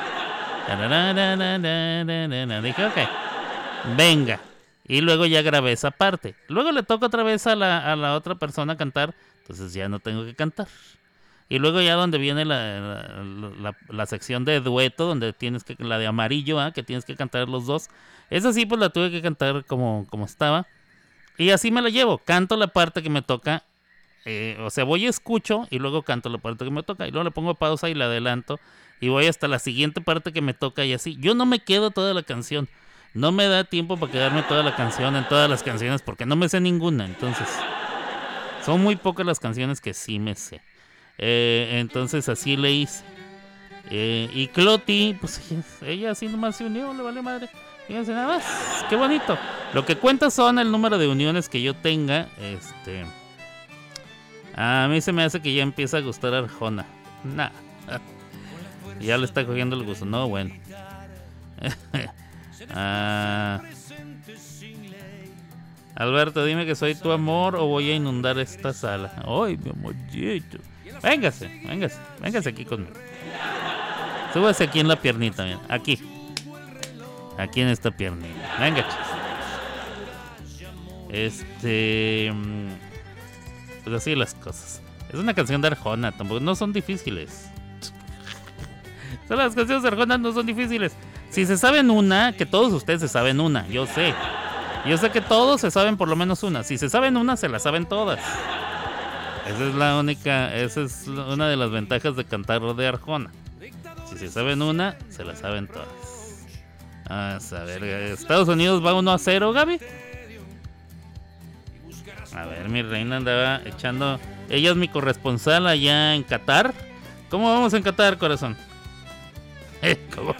tararararararara. dije, ok, venga. Y luego ya grabé esa parte. Luego le toca otra vez a la, a la otra persona cantar, entonces ya no tengo que cantar. Y luego ya donde viene la, la, sección de dueto, donde tienes que, la de amarillo, ¿ah? que tienes que cantar los dos. Esa sí, pues la tuve que cantar como, como estaba. Y así me la llevo. Canto la parte que me toca. eh, o sea, voy y escucho y luego canto la parte que me toca. Y luego le pongo pausa y la adelanto. Y voy hasta la siguiente parte que me toca y así. Yo no me quedo toda la canción. No me da tiempo para quedarme toda la canción en todas las canciones porque no me sé ninguna. Entonces, son muy pocas las canciones que sí me sé. Eh, entonces así le hice. Eh, y Cloti, pues ella así nomás se unió, le vale madre. Fíjense nada más, qué bonito. Lo que cuenta son el número de uniones que yo tenga. Este. A mí se me hace que ya empieza a gustar Arjona. Nah. <laughs> Ya le está cogiendo el gusto. No, bueno. <laughs> Ah. Alberto, dime que soy tu amor o voy a inundar esta sala. Ay, mi amorcito. Véngase, véngase, véngase aquí conmigo. Súbase aquí en la piernita, mira. Aquí. Aquí en esta piernita. Venga. Este. mm, Pues así las cosas. Es una canción de Arjona, tampoco. No son difíciles. <laughs> Son las canciones de Arjona, no son difíciles. Si se saben una, que todos ustedes se saben una, yo sé. Yo sé que todos se saben por lo menos una. Si se saben una, se la saben todas. Esa es la única, esa es una de las ventajas de cantar de Arjona. Si se saben una, se la saben todas. Vamos a ver, Estados Unidos va 1 a 0, Gaby. A ver, mi reina andaba echando. Ella es mi corresponsal allá en Qatar. ¿Cómo vamos en Qatar, corazón? <laughs> ¿Cómo,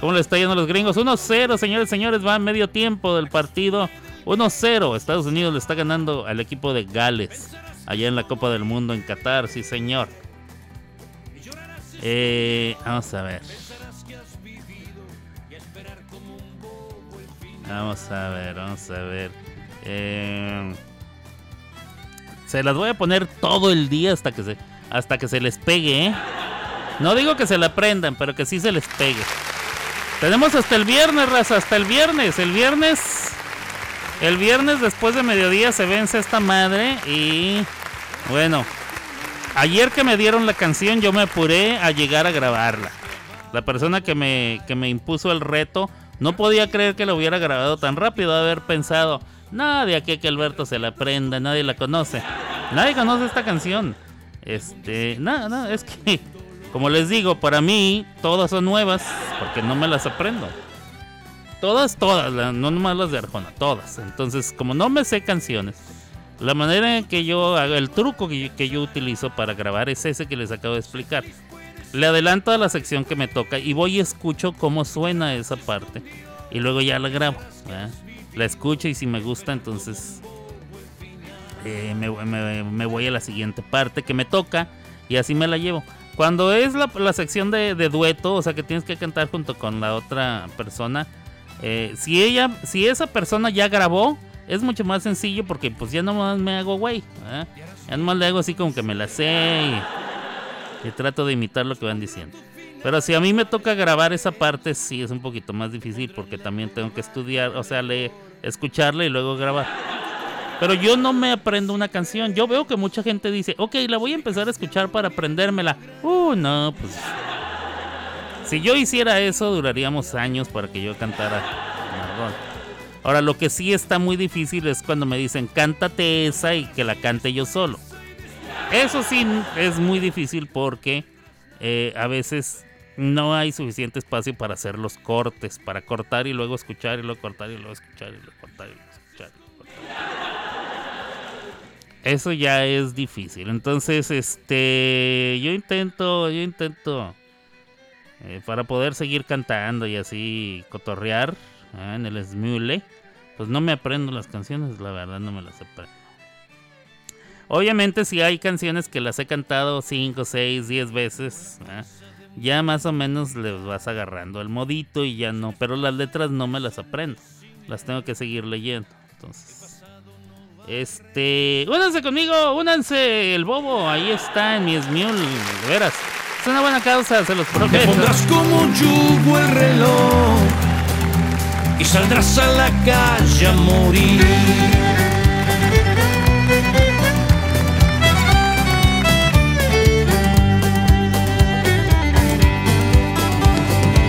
cómo le está yendo a los gringos? 1-0, señores, señores, va a medio tiempo del partido. 1-0. Estados Unidos le está ganando al equipo de Gales. Allá en la Copa del Mundo en Qatar, sí, señor. Eh, vamos a ver. Vamos a ver, vamos a ver. Eh, se las voy a poner todo el día hasta que se, hasta que se les pegue, ¿eh? No digo que se la aprendan, pero que sí se les pegue. Tenemos hasta el viernes, raza, hasta el viernes. El viernes. El viernes después de mediodía se vence esta madre y. Bueno. Ayer que me dieron la canción, yo me apuré a llegar a grabarla. La persona que me, que me impuso el reto no podía creer que lo hubiera grabado tan rápido, haber pensado, nadie aquí que Alberto se la aprenda, nadie la conoce. Nadie conoce esta canción. Este, no, no, es que, como les digo, para mí todas son nuevas, porque no me las aprendo. Todas, todas, no nomás las de Arjona, todas. Entonces, como no me sé canciones, la manera en que yo hago, el truco que yo, que yo utilizo para grabar es ese que les acabo de explicar. Le adelanto a la sección que me toca y voy y escucho cómo suena esa parte. Y luego ya la grabo. La escucho y si me gusta, entonces eh, me, me- me voy a la siguiente parte que me toca y así me la llevo. Cuando es la, la sección de, de dueto, o sea que tienes que cantar junto con la otra persona, eh, si ella, si esa persona ya grabó, es mucho más sencillo porque pues ya nomás me hago güey. ¿verdad? Ya nomás le hago así como que me la sé y, y trato de imitar lo que van diciendo. Pero si a mí me toca grabar esa parte, sí es un poquito más difícil porque también tengo que estudiar, o sea, le, escucharla y luego grabar. Pero yo no me aprendo una canción. Yo veo que mucha gente dice, ok, la voy a empezar a escuchar para aprendérmela. Uh, no, pues. Si yo hiciera eso, duraríamos años para que yo cantara. Ahora, lo que sí está muy difícil es cuando me dicen, cántate esa y que la cante yo solo. Eso sí es muy difícil porque eh, a veces no hay suficiente espacio para hacer los cortes, para cortar y luego escuchar y luego cortar y luego escuchar y luego cortar y luego escuchar. y luego cortar. Eso ya es difícil. Entonces, este, yo intento, yo intento eh, para poder seguir cantando y así cotorrear ah, en el Smule. Pues no me aprendo las canciones, la verdad no me las aprendo. Obviamente si hay canciones que las he cantado 5, 6, 10 veces, ah, ya más o menos les vas agarrando el modito y ya no, pero las letras no me las aprendo, las tengo que seguir leyendo. Entonces, este, únanse conmigo, únanse, el bobo, ahí está en mi Smule, de veras. Es una buena causa, se los Te prometo. pondrás como yugo el reloj y saldrás a la calle a morir.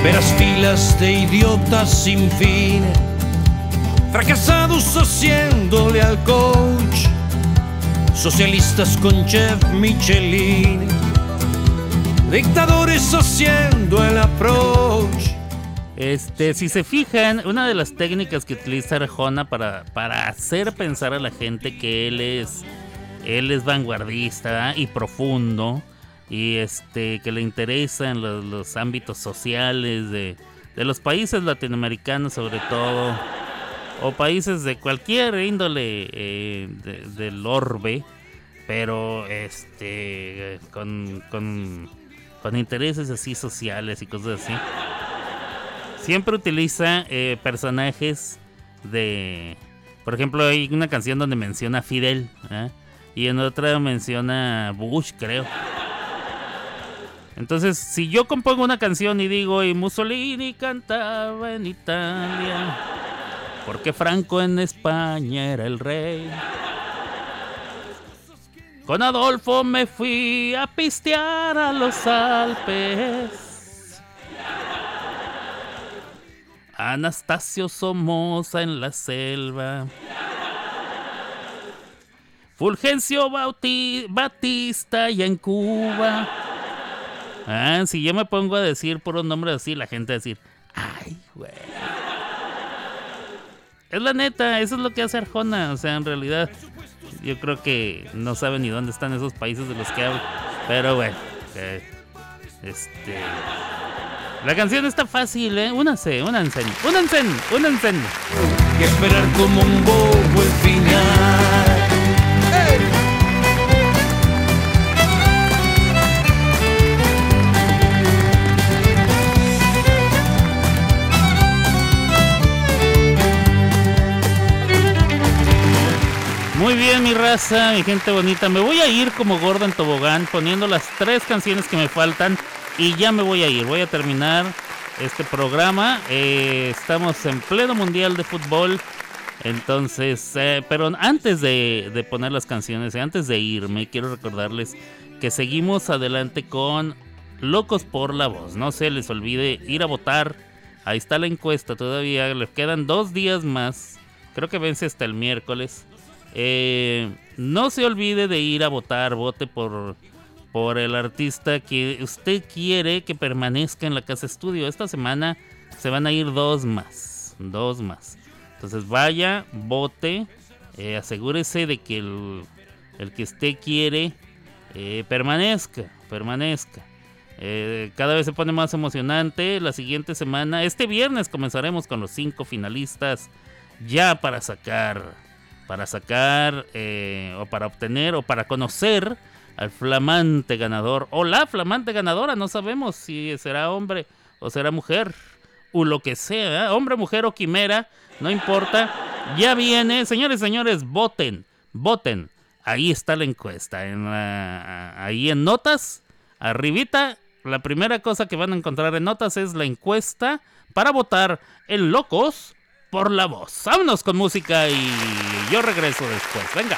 Verás filas de idiotas sin fin, fracasados haciéndole al coach, socialistas con chef Michelin dictadores haciendo el approach. Este, si se fijan, una de las técnicas que utiliza Arjona para, para hacer pensar a la gente que él es, él es vanguardista y profundo, y este que le interesan los, los ámbitos sociales de, de los países latinoamericanos sobre todo o países de cualquier índole eh, de- del orbe pero este con, con, con intereses así sociales y cosas así siempre utiliza eh, personajes de por ejemplo hay una canción donde menciona a Fidel ¿eh? y en otra menciona a Bush creo entonces, si yo compongo una canción y digo, y Mussolini cantaba en Italia, porque Franco en España era el rey. Con Adolfo me fui a pistear a los Alpes. Anastasio Somoza en la selva. Fulgencio Batista y en Cuba. Ah, si yo me pongo a decir por un nombre así, la gente va a decir, ay, güey. Es la neta, eso es lo que hace Arjona. O sea, en realidad, yo creo que no sabe ni dónde están esos países de los que hablo. Pero bueno, eh, este. La canción está fácil, ¿eh? Únanse, únanse, únanse, únanse. y esperar como un bobo el final. Bien, mi raza, mi gente bonita. Me voy a ir como gordo en tobogán poniendo las tres canciones que me faltan y ya me voy a ir. Voy a terminar este programa. Eh, estamos en pleno mundial de fútbol. Entonces, eh, pero antes de, poner las canciones, y antes de irme, quiero recordarles que seguimos adelante con Locos por la Voz. No se les olvide ir a votar. Ahí está la encuesta todavía. Les quedan dos días más. Creo que vence hasta el miércoles. Eh, no se olvide de ir a votar. Vote por, por el artista que usted quiere que permanezca en la casa estudio. Esta semana se van a ir dos más. Dos más. Entonces vaya, vote. eh, asegúrese de que el, el que usted quiere eh, permanezca. Permanezca. Cada vez se pone más emocionante. La siguiente semana, este viernes comenzaremos con los cinco finalistas ya para sacar, para sacar eh, o para obtener o para conocer al flamante ganador o la flamante ganadora. No sabemos si será hombre o será mujer o lo que sea, hombre, mujer o quimera, no importa. Ya viene, señores, señores, voten, voten. Ahí está la encuesta, en ahí en notas, arribita. La primera cosa que van a encontrar en notas es la encuesta para votar en Locos por la Voz. Vámonos con música y yo regreso después. Venga.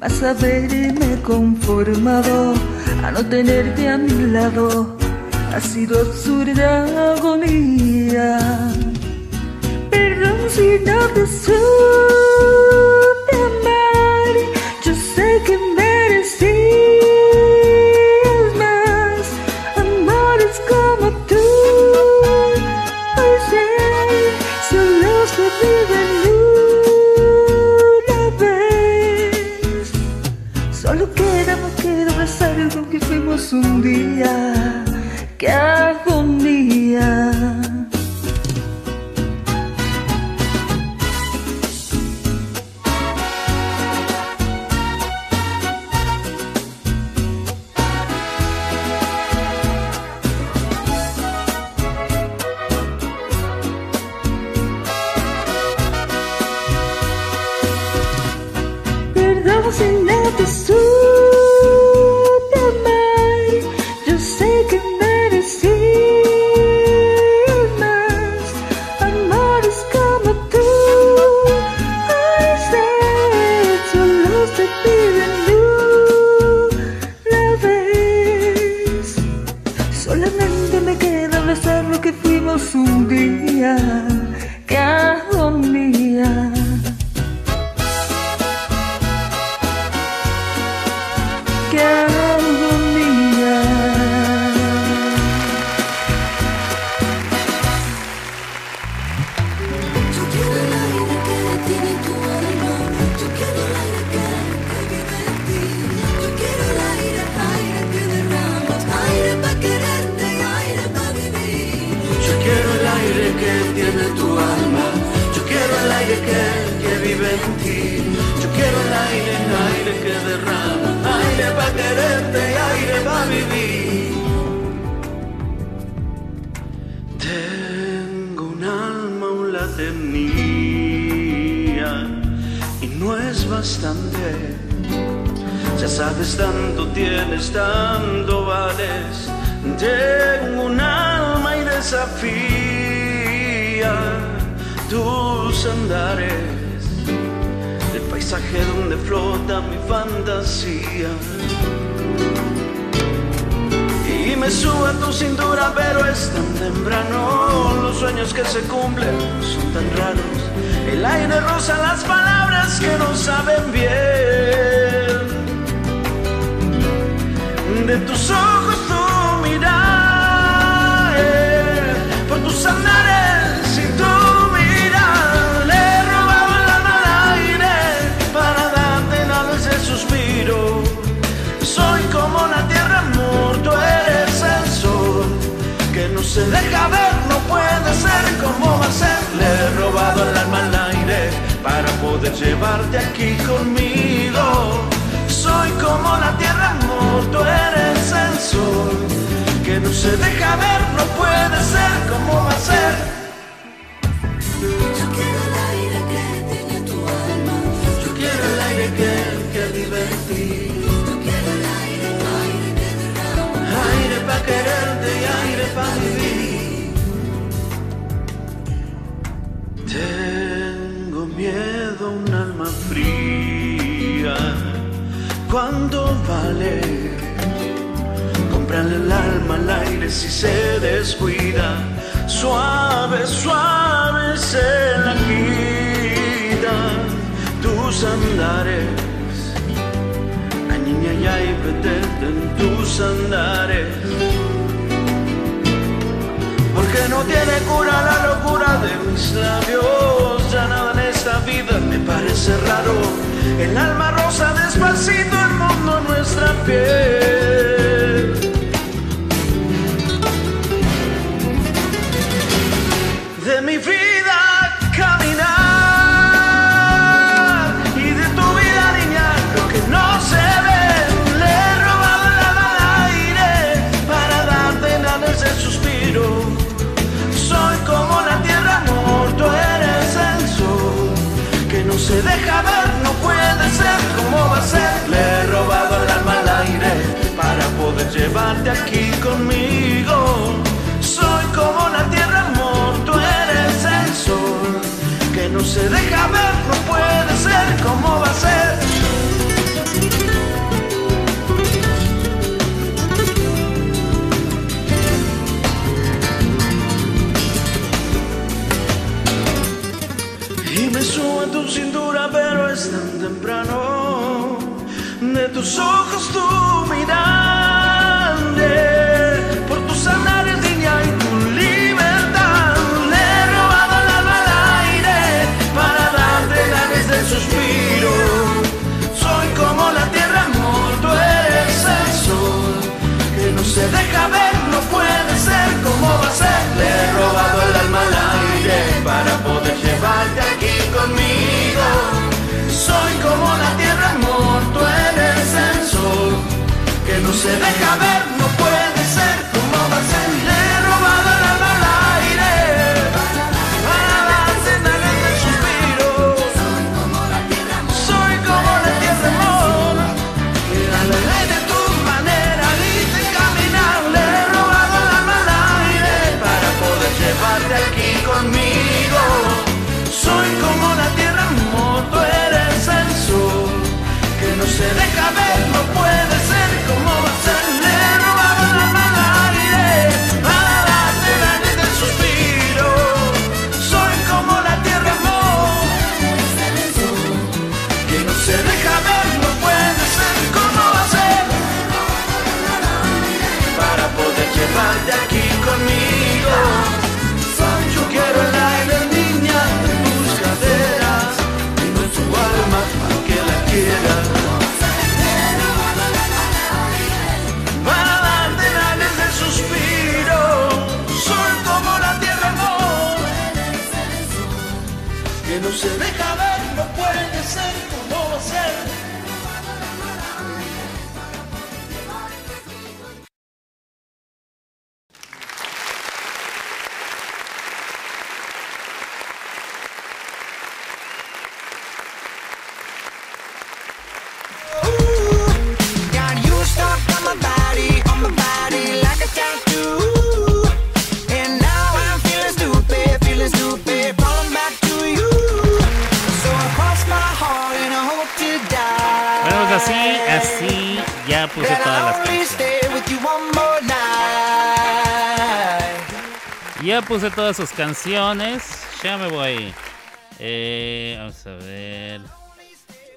Vas a verme conformado a no tenerte a mi lado. Ha sido absurda agonía. Perdón si no te supe amar. Yo sé que merecí. सुन दिया। क्या yeah. suave se la quita tus andares. La niña ya y petete en tus andares. Porque no tiene cura la locura de mis labios. Ya nada en esta vida me parece raro. El alma rosa despacito el mundo nuestra piel. Aquí conmigo. Soy como la tierra, amor, tú eres el sol. Que no se deja ver, no puede ser, ¿cómo va a ser? Y me subo a tu cintura, pero es tan temprano. De tus ojos tú miraré no se deja ver, no puede Todas sus canciones. Ya me voy. Eh, vamos a ver.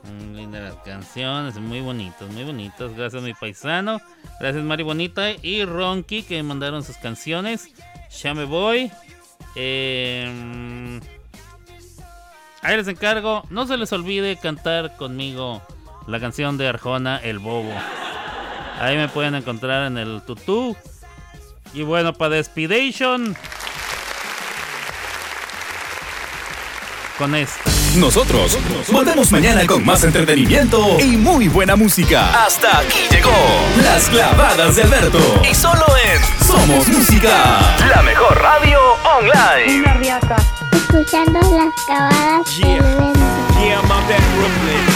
Mm, Lindas las canciones, muy bonitas, muy bonitas. Gracias, mi paisano. Gracias, Mari Bonita y Ronky que me mandaron sus canciones. Ya me voy. Eh, ahí les encargo. No se les olvide cantar conmigo la canción de Arjona, El Bobo. Ahí me pueden encontrar en el tutú. Y bueno, para Despidation. Con esto. Nosotros volvemos mañana con más entretenimiento y muy buena música. Hasta aquí llegó Las Clavadas de Alberto. Y solo en Somos Música, la mejor radio online. Escuchando las viento. Yeah, I'm out at Brooklyn.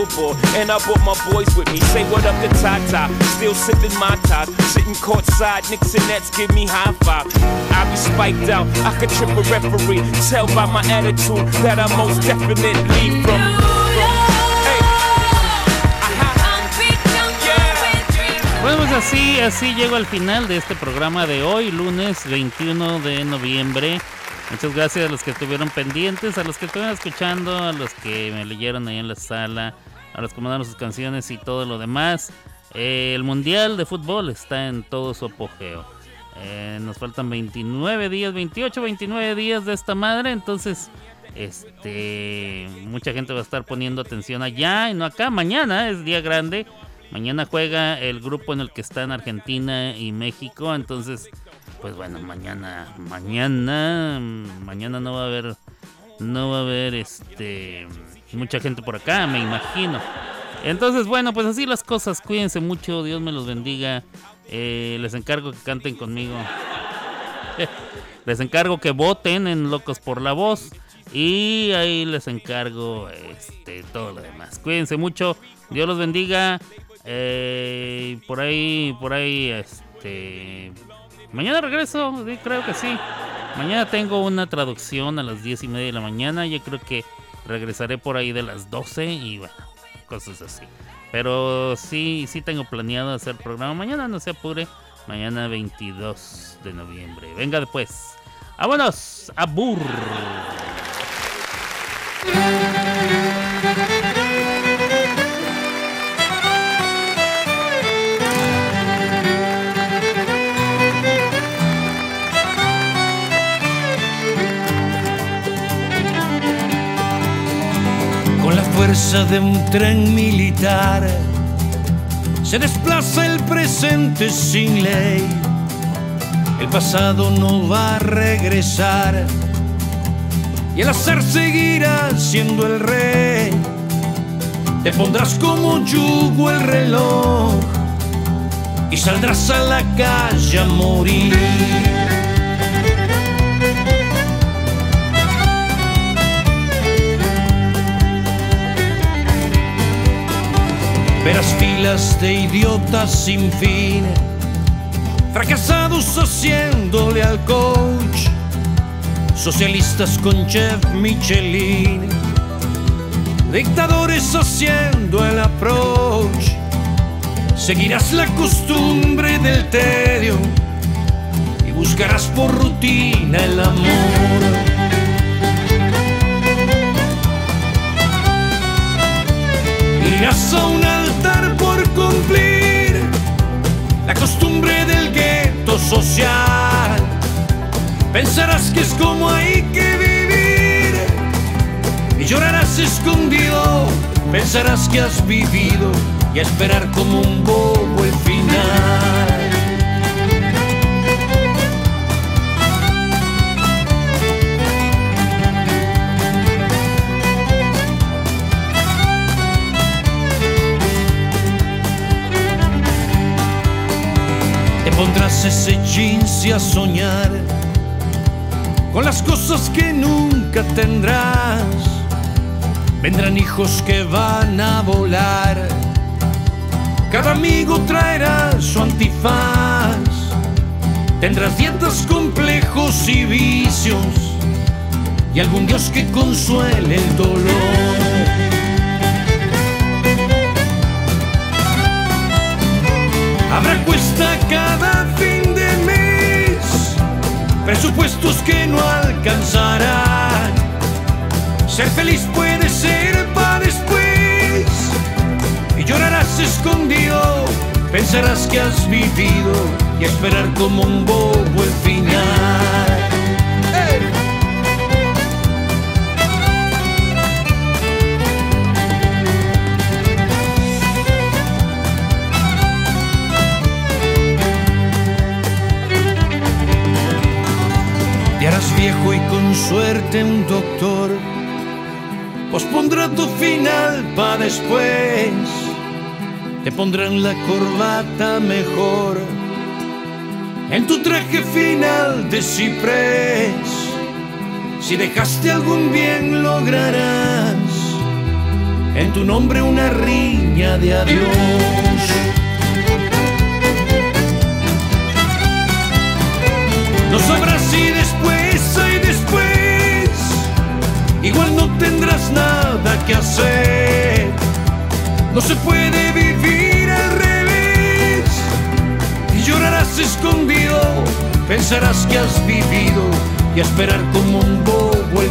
Billboard, and I brought my boys with me. Say what up to Tata, still sipping my top. Sitting courtside, Knicks and Nets give me high five. I be spiked out, I could trip a referee. Tell by my attitude that I most definitely from. Bueno, pues así, así llego al final de este programa de hoy, lunes 21 de noviembre. Muchas gracias a los que estuvieron pendientes, a los que estuvieron escuchando, a los que me leyeron ahí en la sala, a mandaron sus canciones y todo lo demás. Eh, el Mundial de Fútbol está en todo su apogeo. Eh, nos faltan 29 días, 28, 29 días de esta madre, entonces este mucha gente va a estar poniendo atención allá y no acá. Mañana es día grande Mañana juega el grupo en el que están Argentina y México. Entonces, pues bueno, mañana, mañana, mañana no va a haber, no va a haber este mucha gente por acá, me imagino. Entonces, bueno, pues así las cosas. Cuídense mucho, Dios me los bendiga. Eh, les encargo que canten conmigo. <laughs> les encargo que voten en Locos por la Voz. Y ahí les encargo este, todo lo demás. Cuídense mucho. Dios los bendiga. Eh, por ahí, por ahí, este. Mañana regreso, creo que sí. Mañana tengo una traducción a las 10 y media de la mañana. Yo creo que regresaré por ahí de las 12 y bueno, cosas así. Pero sí, sí tengo planeado hacer programa mañana, no se apure. Mañana 22 de noviembre. Venga después. ¡Vámonos! ¡Abur! Con fuerza de un tren militar se desplaza el presente sin ley. El pasado no va a regresar y el azar seguirá siendo el rey. Te pondrás como yugo el reloj y saldrás a la calle a morir. Filas de idiotas sin fin, fracasados haciéndole al coach, socialistas con chef Michelin, dictadores haciendo el approach. Seguirás la costumbre del tedio y buscarás por rutina el amor. Irás a un la costumbre del gueto social. Pensarás que es como hay que vivir y llorarás escondido. Pensarás que has vivido y esperar como un bobo el final. Pondrás ese jeans a soñar con las cosas que nunca tendrás. Vendrán hijos que van a volar. Cada amigo traerá su antifaz. Tendrás dietas complejos y vicios. Y algún Dios que consuele el dolor. Habrá cuesta cada fin de mes, presupuestos que no alcanzarán. Ser feliz puede ser para después y llorarás escondido. Pensarás que has vivido y esperar como un bobo el final. Suerte un doctor pospondrá tu final para después. Te pondrán la corbata mejor en tu traje final de ciprés. Si dejaste algún bien lograrás en tu nombre una riña de adiós. No sabrás si nada que hacer. No se puede vivir al revés. Y llorarás escondido. Pensarás que has vivido y esperar como un bobo